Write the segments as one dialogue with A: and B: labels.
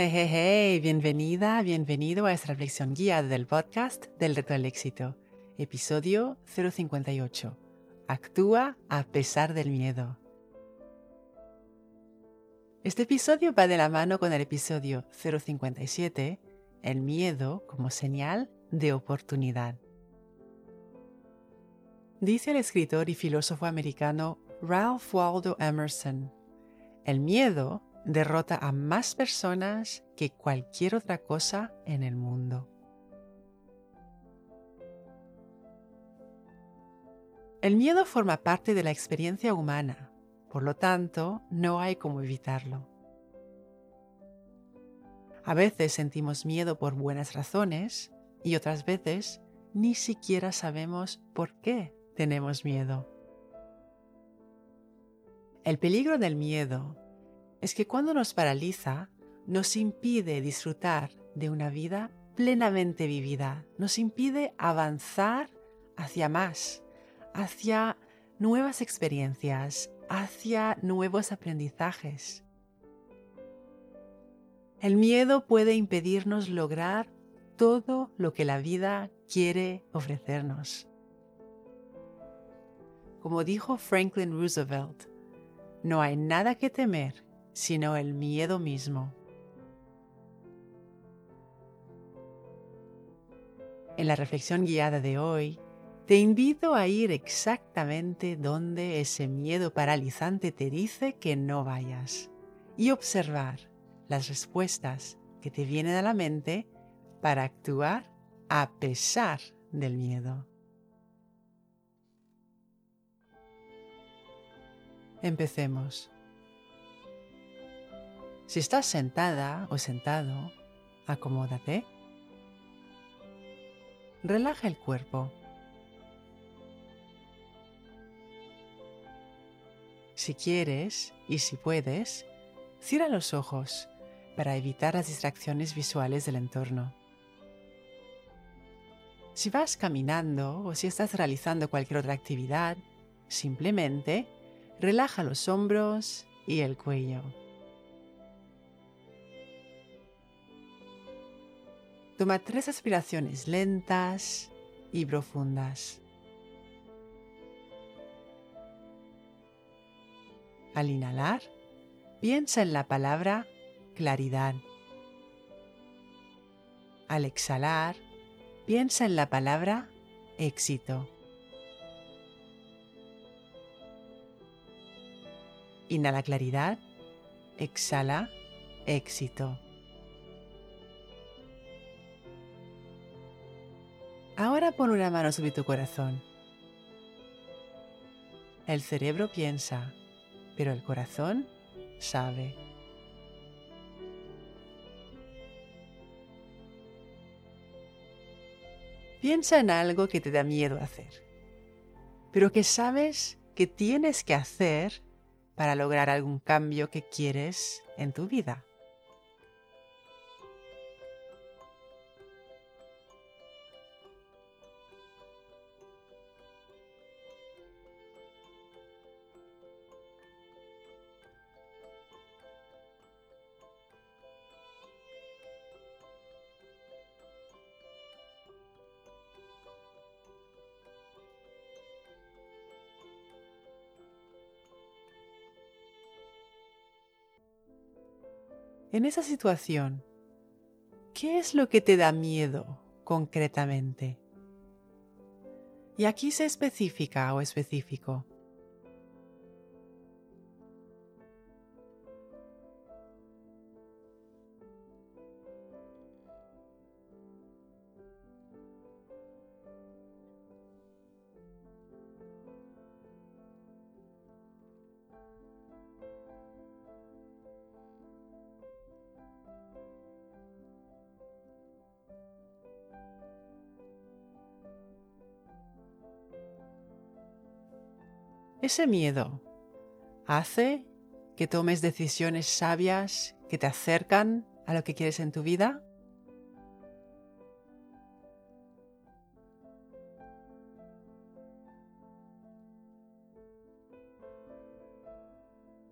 A: Hey, hey, hey, bienvenida, bienvenido a esta reflexión guiada del podcast del reto del éxito, episodio 058. Actúa a pesar del miedo. Este episodio va de la mano con el episodio 057, el miedo como señal de oportunidad. Dice el escritor y filósofo americano Ralph Waldo Emerson, el miedo derrota a más personas que cualquier otra cosa en el mundo. El miedo forma parte de la experiencia humana, por lo tanto, no hay cómo evitarlo. A veces sentimos miedo por buenas razones y otras veces ni siquiera sabemos por qué tenemos miedo. El peligro del miedo es que cuando nos paraliza, nos impide disfrutar de una vida plenamente vivida, nos impide avanzar hacia más, hacia nuevas experiencias, hacia nuevos aprendizajes. El miedo puede impedirnos lograr todo lo que la vida quiere ofrecernos. Como dijo Franklin Roosevelt, no hay nada que temer sino el miedo mismo. En la reflexión guiada de hoy, te invito a ir exactamente donde ese miedo paralizante te dice que no vayas y observar las respuestas que te vienen a la mente para actuar a pesar del miedo. Empecemos. Si estás sentada o sentado, acomódate. Relaja el cuerpo. Si quieres y si puedes, cierra los ojos para evitar las distracciones visuales del entorno. Si vas caminando o si estás realizando cualquier otra actividad, simplemente relaja los hombros y el cuello. Toma tres aspiraciones lentas y profundas. Al inhalar, piensa en la palabra claridad. Al exhalar, piensa en la palabra éxito. Inhala claridad, exhala éxito. Pon una mano sobre tu corazón. El cerebro piensa, pero el corazón sabe. Piensa en algo que te da miedo hacer, pero que sabes que tienes que hacer para lograr algún cambio que quieres en tu vida. En esa situación, ¿qué es lo que te da miedo concretamente? Y aquí se específica o específico. Ese miedo hace que tomes decisiones sabias que te acercan a lo que quieres en tu vida.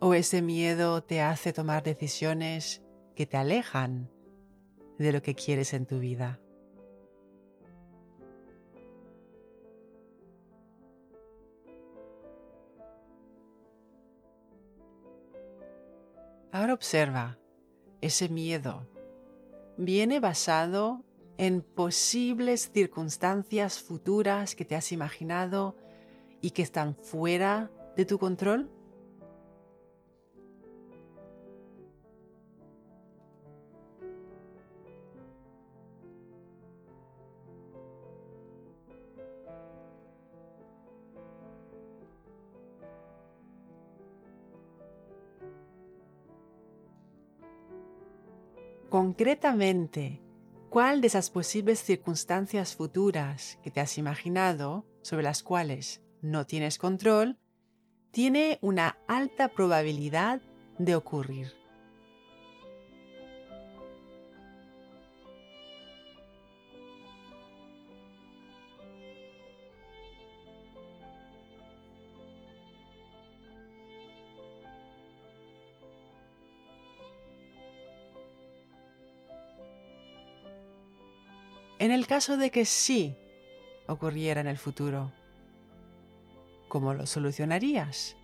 A: ¿O ese miedo te hace tomar decisiones que te alejan de lo que quieres en tu vida. Ahora observa ese miedo. Viene basado en posibles circunstancias futuras que te has imaginado y que están fuera de tu control? Concretamente, ¿cuál de esas posibles circunstancias futuras que te has imaginado, sobre las cuales no tienes control, tiene una alta probabilidad de ocurrir. En el caso de que sí ocurriera en el futuro, ¿Cómo lo solucionarías?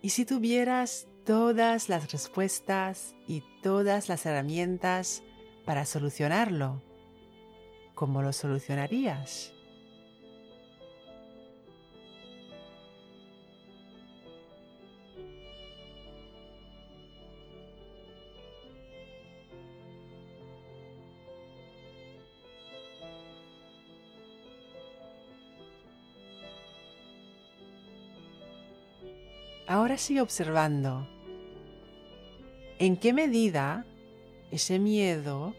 A: Y si tuvieras todas las respuestas y todas las herramientas para solucionarlo, ¿cómo lo solucionarías? Ahora sigue observando en qué medida ese miedo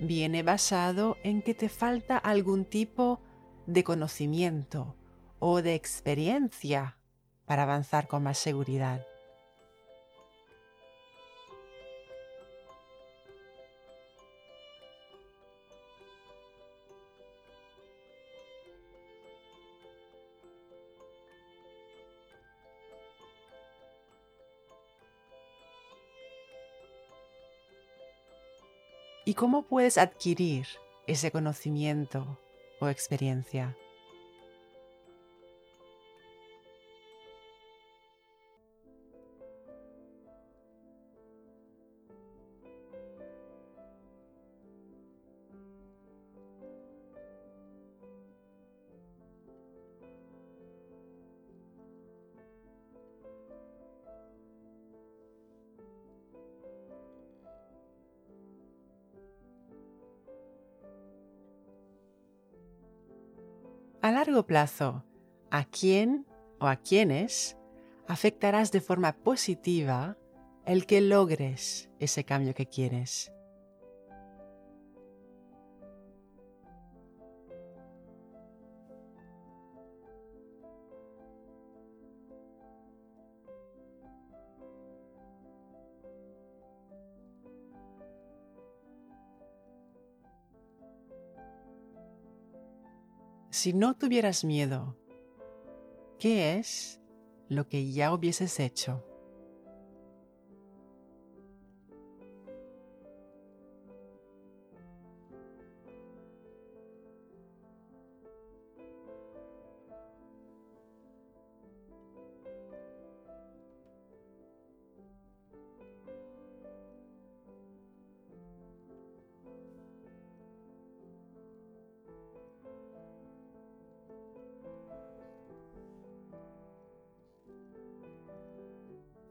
A: viene basado en que te falta algún tipo de conocimiento o de experiencia para avanzar con más seguridad. ¿Y cómo puedes adquirir ese conocimiento o experiencia? A largo plazo, ¿a quién o a quiénes afectarás de forma positiva el que logres ese cambio que quieres? Si no tuvieras miedo, ¿qué es lo que ya hubieses hecho?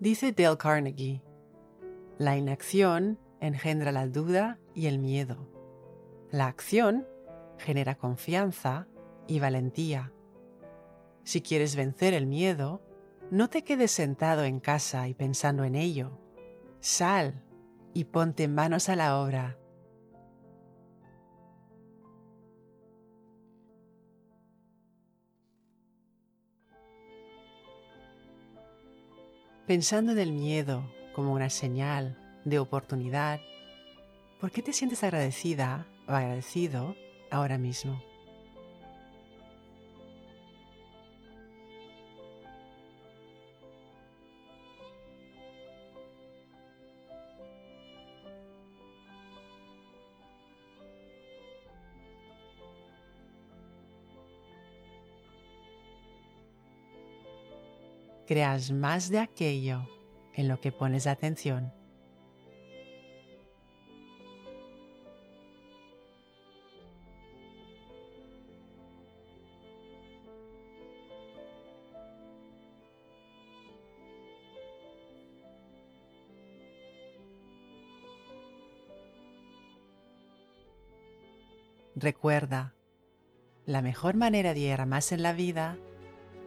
A: Dice Dale Carnegie, la inacción engendra la duda y el miedo. La acción genera confianza y valentía. Si quieres vencer el miedo, no te quedes sentado en casa y pensando en ello. Sal y ponte manos a la obra. Pensando en el miedo como una señal de oportunidad, ¿por qué te sientes agradecida o agradecido ahora mismo? Creas más de aquello en lo que pones atención. Recuerda, la mejor manera de ir más en la vida